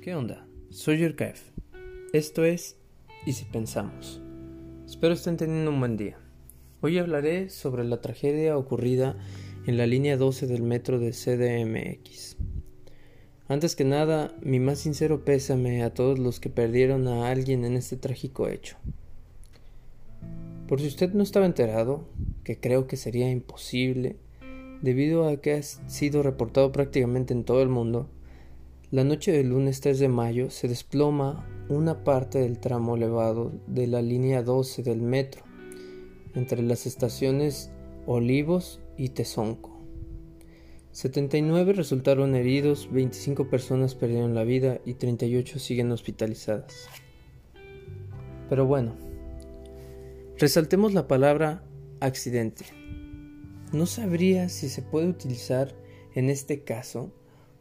¿Qué onda? Soy Yurkaev. Esto es Y si pensamos. Espero estén teniendo un buen día. Hoy hablaré sobre la tragedia ocurrida en la línea 12 del metro de CDMX. Antes que nada, mi más sincero pésame a todos los que perdieron a alguien en este trágico hecho. Por si usted no estaba enterado, que creo que sería imposible, debido a que ha sido reportado prácticamente en todo el mundo, la noche del lunes 3 de mayo se desploma una parte del tramo elevado de la línea 12 del metro, entre las estaciones Olivos y Tezonco. 79 resultaron heridos, 25 personas perdieron la vida y 38 siguen hospitalizadas. Pero bueno, resaltemos la palabra accidente. No sabría si se puede utilizar en este caso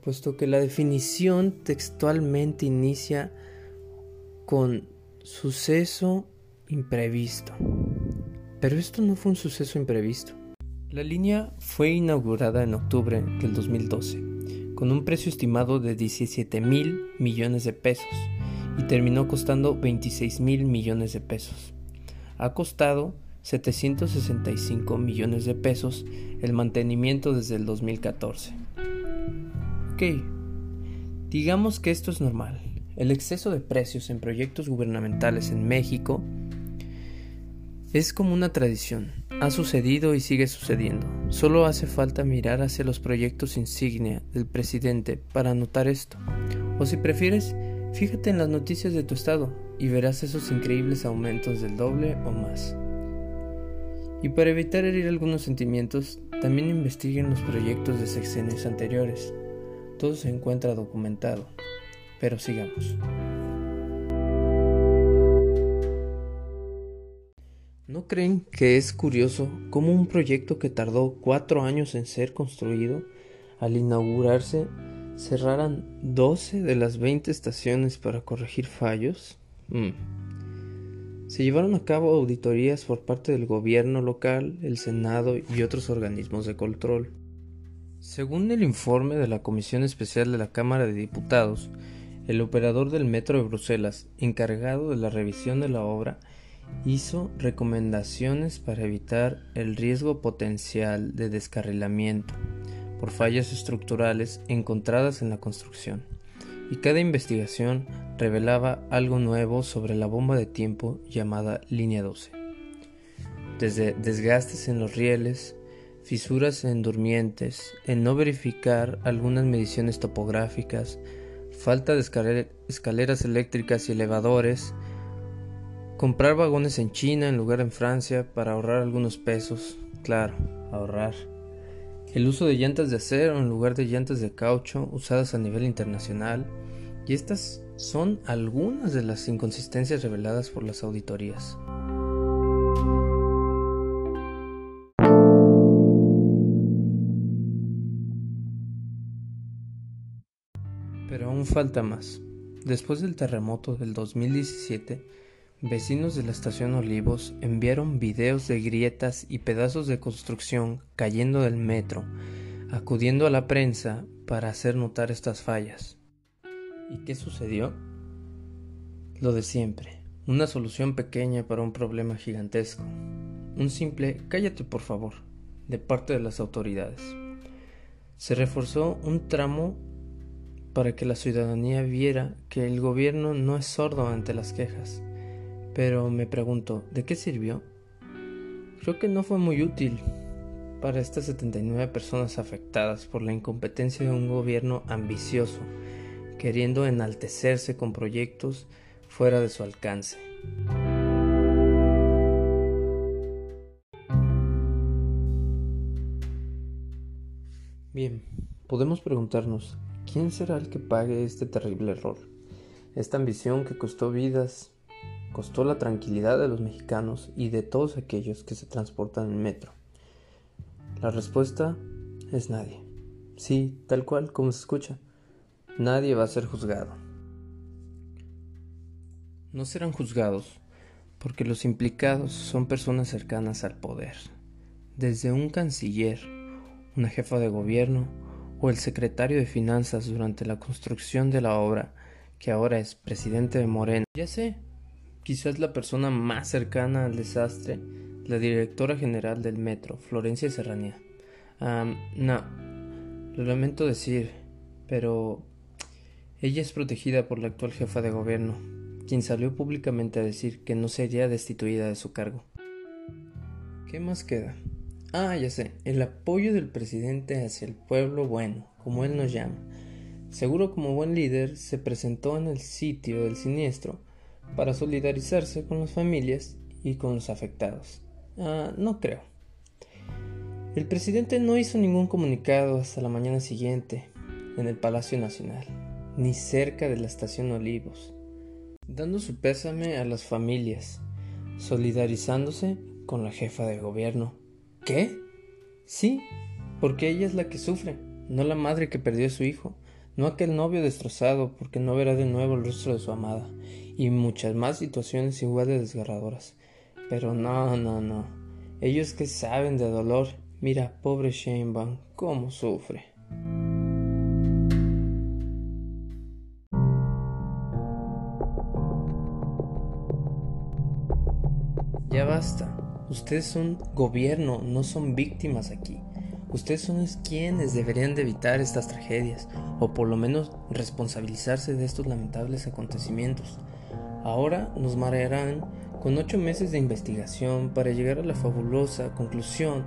puesto que la definición textualmente inicia con suceso imprevisto. Pero esto no fue un suceso imprevisto. La línea fue inaugurada en octubre del 2012, con un precio estimado de 17 mil millones de pesos y terminó costando 26 mil millones de pesos. Ha costado 765 millones de pesos el mantenimiento desde el 2014. Ok, digamos que esto es normal. El exceso de precios en proyectos gubernamentales en México es como una tradición. Ha sucedido y sigue sucediendo. Solo hace falta mirar hacia los proyectos insignia del presidente para notar esto. O si prefieres, fíjate en las noticias de tu estado y verás esos increíbles aumentos del doble o más. Y para evitar herir algunos sentimientos, también investiguen los proyectos de sexenios anteriores. Todo se encuentra documentado, pero sigamos. ¿No creen que es curioso cómo un proyecto que tardó cuatro años en ser construido, al inaugurarse, cerraran 12 de las 20 estaciones para corregir fallos? Mm. Se llevaron a cabo auditorías por parte del gobierno local, el Senado y otros organismos de control. Según el informe de la Comisión Especial de la Cámara de Diputados, el operador del Metro de Bruselas, encargado de la revisión de la obra, hizo recomendaciones para evitar el riesgo potencial de descarrilamiento por fallas estructurales encontradas en la construcción, y cada investigación revelaba algo nuevo sobre la bomba de tiempo llamada línea 12. Desde desgastes en los rieles, fisuras en durmientes, en no verificar algunas mediciones topográficas, falta de escaleras eléctricas y elevadores, comprar vagones en China en lugar en Francia para ahorrar algunos pesos, claro, ahorrar. El uso de llantas de acero en lugar de llantas de caucho usadas a nivel internacional, y estas son algunas de las inconsistencias reveladas por las auditorías. Falta más. Después del terremoto del 2017, vecinos de la estación Olivos enviaron videos de grietas y pedazos de construcción cayendo del metro, acudiendo a la prensa para hacer notar estas fallas. ¿Y qué sucedió? Lo de siempre, una solución pequeña para un problema gigantesco. Un simple cállate por favor, de parte de las autoridades. Se reforzó un tramo para que la ciudadanía viera que el gobierno no es sordo ante las quejas. Pero me pregunto, ¿de qué sirvió? Creo que no fue muy útil para estas 79 personas afectadas por la incompetencia de un gobierno ambicioso, queriendo enaltecerse con proyectos fuera de su alcance. Bien, podemos preguntarnos, ¿Quién será el que pague este terrible error? Esta ambición que costó vidas, costó la tranquilidad de los mexicanos y de todos aquellos que se transportan en metro. La respuesta es nadie. Sí, tal cual como se escucha. Nadie va a ser juzgado. No serán juzgados porque los implicados son personas cercanas al poder, desde un canciller, una jefa de gobierno, o el secretario de Finanzas durante la construcción de la obra que ahora es presidente de Morena. Ya sé, quizás la persona más cercana al desastre, la directora general del metro, Florencia Serranía. no, lo lamento decir, pero ella es protegida por la actual jefa de gobierno, quien salió públicamente a decir que no sería destituida de su cargo. ¿Qué más queda? Ah, ya sé, el apoyo del presidente hacia el pueblo bueno, como él nos llama. Seguro como buen líder se presentó en el sitio del siniestro para solidarizarse con las familias y con los afectados. Ah, no creo. El presidente no hizo ningún comunicado hasta la mañana siguiente en el Palacio Nacional, ni cerca de la estación Olivos, dando su pésame a las familias, solidarizándose con la jefa de gobierno. ¿Qué? Sí, porque ella es la que sufre, no la madre que perdió a su hijo, no aquel novio destrozado porque no verá de nuevo el rostro de su amada, y muchas más situaciones igual de desgarradoras. Pero no, no, no. Ellos que saben de dolor, mira, pobre Sheinbaum, cómo sufre. Ya basta. Ustedes son gobierno, no son víctimas aquí. Ustedes son quienes deberían de evitar estas tragedias, o por lo menos responsabilizarse de estos lamentables acontecimientos. Ahora nos marearán con ocho meses de investigación para llegar a la fabulosa conclusión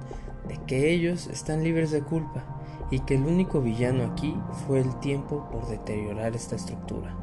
de que ellos están libres de culpa y que el único villano aquí fue el tiempo por deteriorar esta estructura.